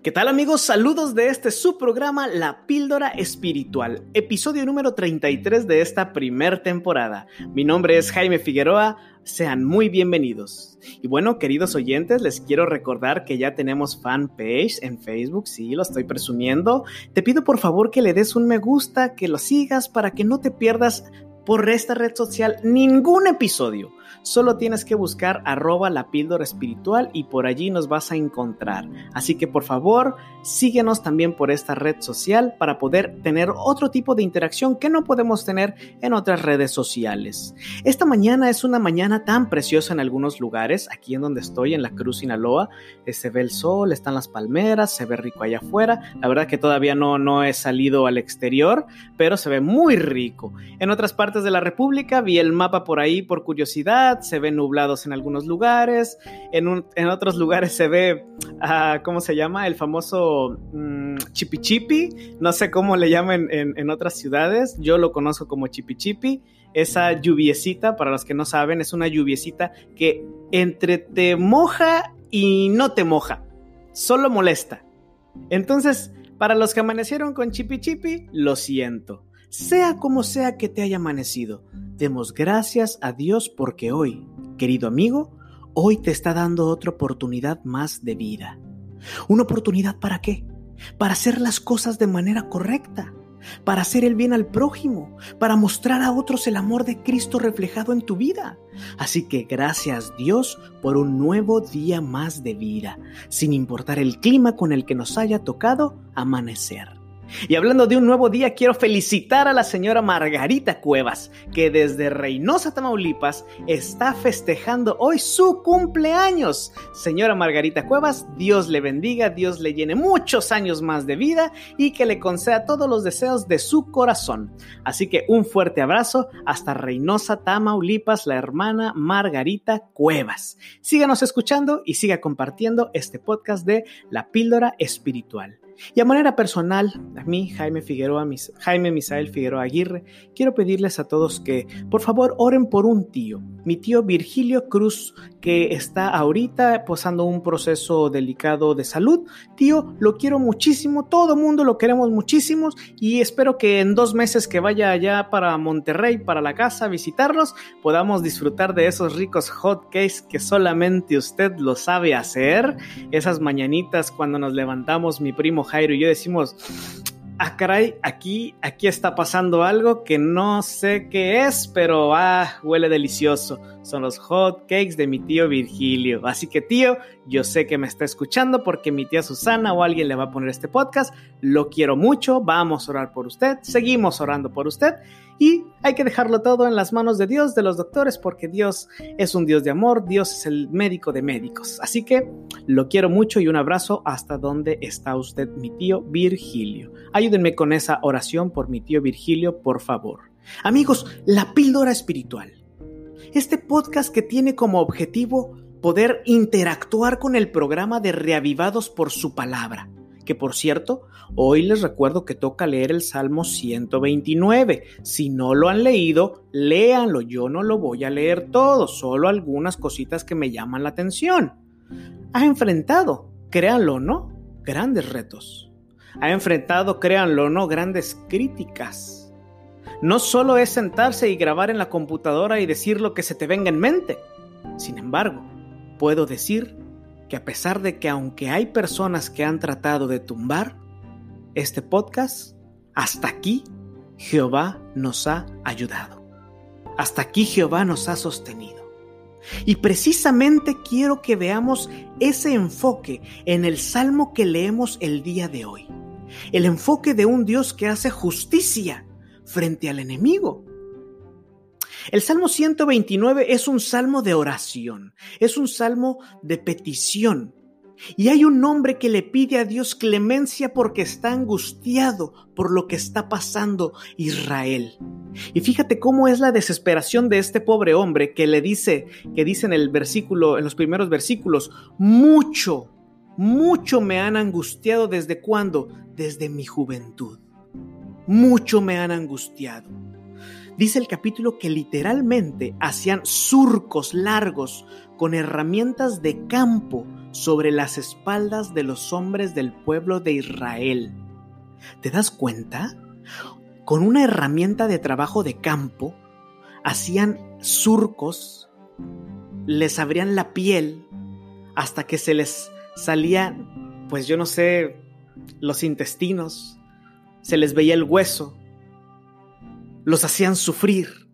¿Qué tal amigos? Saludos de este subprograma La Píldora Espiritual, episodio número 33 de esta primer temporada. Mi nombre es Jaime Figueroa, sean muy bienvenidos. Y bueno, queridos oyentes, les quiero recordar que ya tenemos fanpage en Facebook, sí, lo estoy presumiendo. Te pido por favor que le des un me gusta, que lo sigas para que no te pierdas por esta red social ningún episodio solo tienes que buscar arroba la píldora espiritual y por allí nos vas a encontrar. Así que por favor, síguenos también por esta red social para poder tener otro tipo de interacción que no podemos tener en otras redes sociales. Esta mañana es una mañana tan preciosa en algunos lugares, aquí en donde estoy, en la Cruz Sinaloa, eh, se ve el sol, están las palmeras, se ve rico allá afuera. La verdad que todavía no, no he salido al exterior, pero se ve muy rico. En otras partes de la República vi el mapa por ahí por curiosidad se ven nublados en algunos lugares, en, en otros lugares se ve, uh, ¿cómo se llama? El famoso um, chipi chipi, no sé cómo le llaman en, en, otras ciudades, yo lo conozco como chipi chipi, esa lluviecita, para los que no saben, es una lluviecita que entre te moja y no te moja, solo molesta. Entonces, para los que amanecieron con chipi chipi, lo siento. Sea como sea que te haya amanecido, demos gracias a Dios porque hoy, querido amigo, hoy te está dando otra oportunidad más de vida. ¿Una oportunidad para qué? Para hacer las cosas de manera correcta, para hacer el bien al prójimo, para mostrar a otros el amor de Cristo reflejado en tu vida. Así que gracias Dios por un nuevo día más de vida, sin importar el clima con el que nos haya tocado amanecer. Y hablando de un nuevo día, quiero felicitar a la señora Margarita Cuevas, que desde Reynosa, Tamaulipas, está festejando hoy su cumpleaños. Señora Margarita Cuevas, Dios le bendiga, Dios le llene muchos años más de vida y que le conceda todos los deseos de su corazón. Así que un fuerte abrazo hasta Reynosa, Tamaulipas, la hermana Margarita Cuevas. Síganos escuchando y siga compartiendo este podcast de La Píldora Espiritual. Y a manera personal, a mí, Jaime Figueroa, Jaime Misael Figueroa Aguirre, quiero pedirles a todos que por favor oren por un tío, mi tío Virgilio Cruz, que está ahorita pasando un proceso delicado de salud. Tío, lo quiero muchísimo, todo mundo lo queremos muchísimo y espero que en dos meses que vaya allá para Monterrey, para la casa, a visitarlos, podamos disfrutar de esos ricos hot cakes que solamente usted lo sabe hacer. Esas mañanitas cuando nos levantamos, mi primo Jairo y yo decimos, ah, caray, aquí, aquí está pasando algo que no sé qué es, pero ah, huele delicioso. Son los hot cakes de mi tío Virgilio. Así que tío, yo sé que me está escuchando porque mi tía Susana o alguien le va a poner este podcast. Lo quiero mucho, vamos a orar por usted, seguimos orando por usted y hay que dejarlo todo en las manos de Dios, de los doctores, porque Dios es un Dios de amor, Dios es el médico de médicos. Así que lo quiero mucho y un abrazo hasta donde está usted, mi tío Virgilio. Ayúdenme con esa oración por mi tío Virgilio, por favor. Amigos, la píldora espiritual. Este podcast que tiene como objetivo poder interactuar con el programa de Reavivados por su palabra que por cierto, hoy les recuerdo que toca leer el Salmo 129. Si no lo han leído, léanlo, yo no lo voy a leer todo, solo algunas cositas que me llaman la atención. Ha enfrentado, créanlo o no, grandes retos. Ha enfrentado, créanlo o no, grandes críticas. No solo es sentarse y grabar en la computadora y decir lo que se te venga en mente. Sin embargo, puedo decir que a pesar de que aunque hay personas que han tratado de tumbar este podcast, hasta aquí Jehová nos ha ayudado. Hasta aquí Jehová nos ha sostenido. Y precisamente quiero que veamos ese enfoque en el salmo que leemos el día de hoy. El enfoque de un Dios que hace justicia frente al enemigo. El Salmo 129 es un salmo de oración, es un salmo de petición. Y hay un hombre que le pide a Dios clemencia porque está angustiado por lo que está pasando Israel. Y fíjate cómo es la desesperación de este pobre hombre que le dice, que dice en el versículo, en los primeros versículos, mucho, mucho me han angustiado desde cuándo? Desde mi juventud. Mucho me han angustiado. Dice el capítulo que literalmente hacían surcos largos con herramientas de campo sobre las espaldas de los hombres del pueblo de Israel. ¿Te das cuenta? Con una herramienta de trabajo de campo, hacían surcos, les abrían la piel hasta que se les salían, pues yo no sé, los intestinos, se les veía el hueso, los hacían sufrir.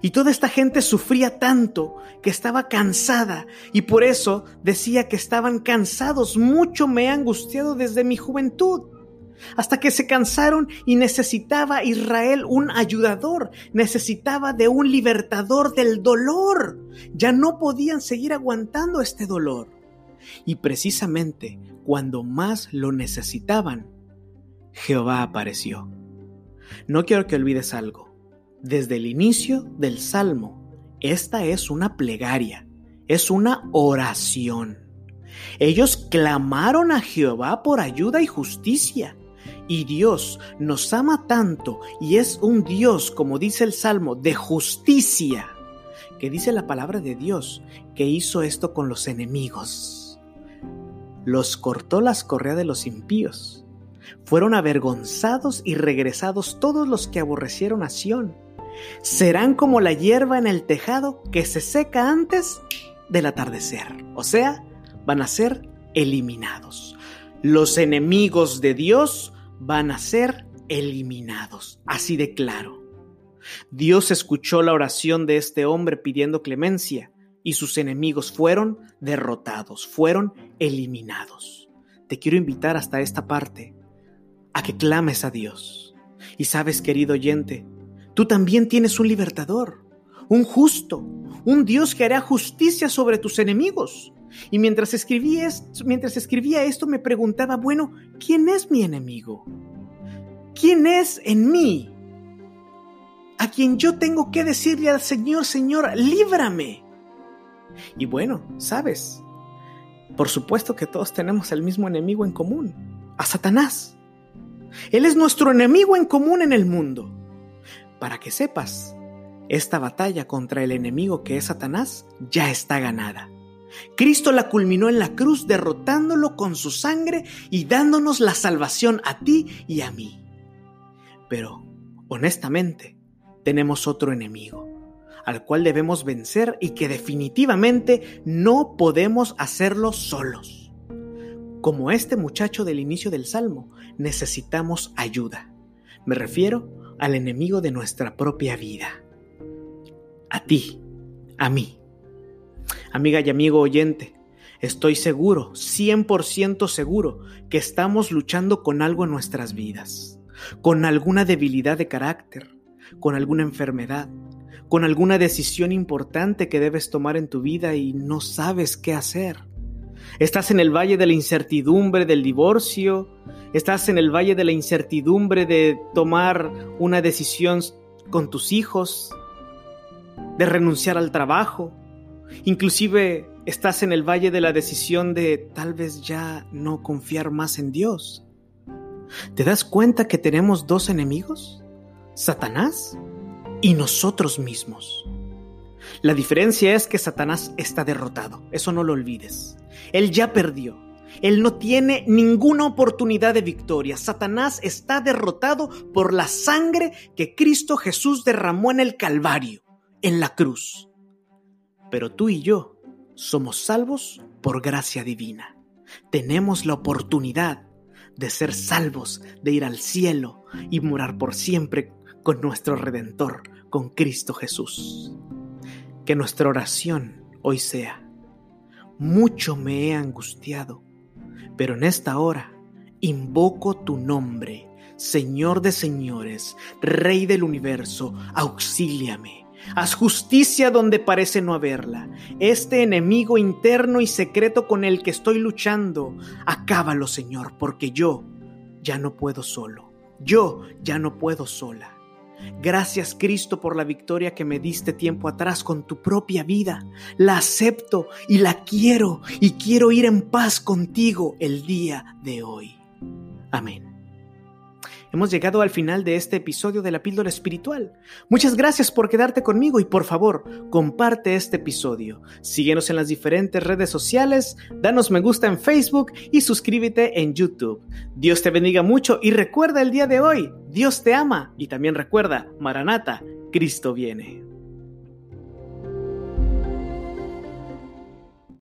Y toda esta gente sufría tanto que estaba cansada y por eso decía que estaban cansados. Mucho me he angustiado desde mi juventud. Hasta que se cansaron y necesitaba Israel un ayudador, necesitaba de un libertador del dolor. Ya no podían seguir aguantando este dolor. Y precisamente cuando más lo necesitaban, Jehová apareció. No quiero que olvides algo. Desde el inicio del Salmo, esta es una plegaria, es una oración. Ellos clamaron a Jehová por ayuda y justicia. Y Dios nos ama tanto y es un Dios, como dice el Salmo, de justicia, que dice la palabra de Dios, que hizo esto con los enemigos. Los cortó las correas de los impíos. Fueron avergonzados y regresados todos los que aborrecieron a Sión serán como la hierba en el tejado que se seca antes del atardecer. O sea, van a ser eliminados. Los enemigos de Dios van a ser eliminados. Así de claro. Dios escuchó la oración de este hombre pidiendo clemencia y sus enemigos fueron derrotados, fueron eliminados. Te quiero invitar hasta esta parte a que clames a Dios. Y sabes, querido oyente, Tú también tienes un libertador, un justo, un Dios que hará justicia sobre tus enemigos. Y mientras escribía, esto, mientras escribía esto me preguntaba, bueno, ¿quién es mi enemigo? ¿Quién es en mí? A quien yo tengo que decirle al Señor, Señor, líbrame. Y bueno, sabes, por supuesto que todos tenemos el mismo enemigo en común, a Satanás. Él es nuestro enemigo en común en el mundo. Para que sepas, esta batalla contra el enemigo que es Satanás ya está ganada. Cristo la culminó en la cruz derrotándolo con su sangre y dándonos la salvación a ti y a mí. Pero, honestamente, tenemos otro enemigo, al cual debemos vencer y que definitivamente no podemos hacerlo solos. Como este muchacho del inicio del Salmo, necesitamos ayuda. Me refiero al enemigo de nuestra propia vida. A ti, a mí. Amiga y amigo oyente, estoy seguro, 100% seguro, que estamos luchando con algo en nuestras vidas, con alguna debilidad de carácter, con alguna enfermedad, con alguna decisión importante que debes tomar en tu vida y no sabes qué hacer. Estás en el valle de la incertidumbre del divorcio, estás en el valle de la incertidumbre de tomar una decisión con tus hijos, de renunciar al trabajo, inclusive estás en el valle de la decisión de tal vez ya no confiar más en Dios. ¿Te das cuenta que tenemos dos enemigos? Satanás y nosotros mismos. La diferencia es que Satanás está derrotado, eso no lo olvides. Él ya perdió. Él no tiene ninguna oportunidad de victoria. Satanás está derrotado por la sangre que Cristo Jesús derramó en el Calvario, en la cruz. Pero tú y yo somos salvos por gracia divina. Tenemos la oportunidad de ser salvos, de ir al cielo y morar por siempre con nuestro Redentor, con Cristo Jesús. Que nuestra oración hoy sea, mucho me he angustiado, pero en esta hora invoco tu nombre, Señor de señores, Rey del universo, auxíliame. Haz justicia donde parece no haberla. Este enemigo interno y secreto con el que estoy luchando, acábalo, Señor, porque yo ya no puedo solo. Yo ya no puedo sola. Gracias Cristo por la victoria que me diste tiempo atrás con tu propia vida. La acepto y la quiero y quiero ir en paz contigo el día de hoy. Amén. Hemos llegado al final de este episodio de la píldora espiritual. Muchas gracias por quedarte conmigo y por favor, comparte este episodio. Síguenos en las diferentes redes sociales, danos me gusta en Facebook y suscríbete en YouTube. Dios te bendiga mucho y recuerda el día de hoy, Dios te ama y también recuerda, Maranata, Cristo viene.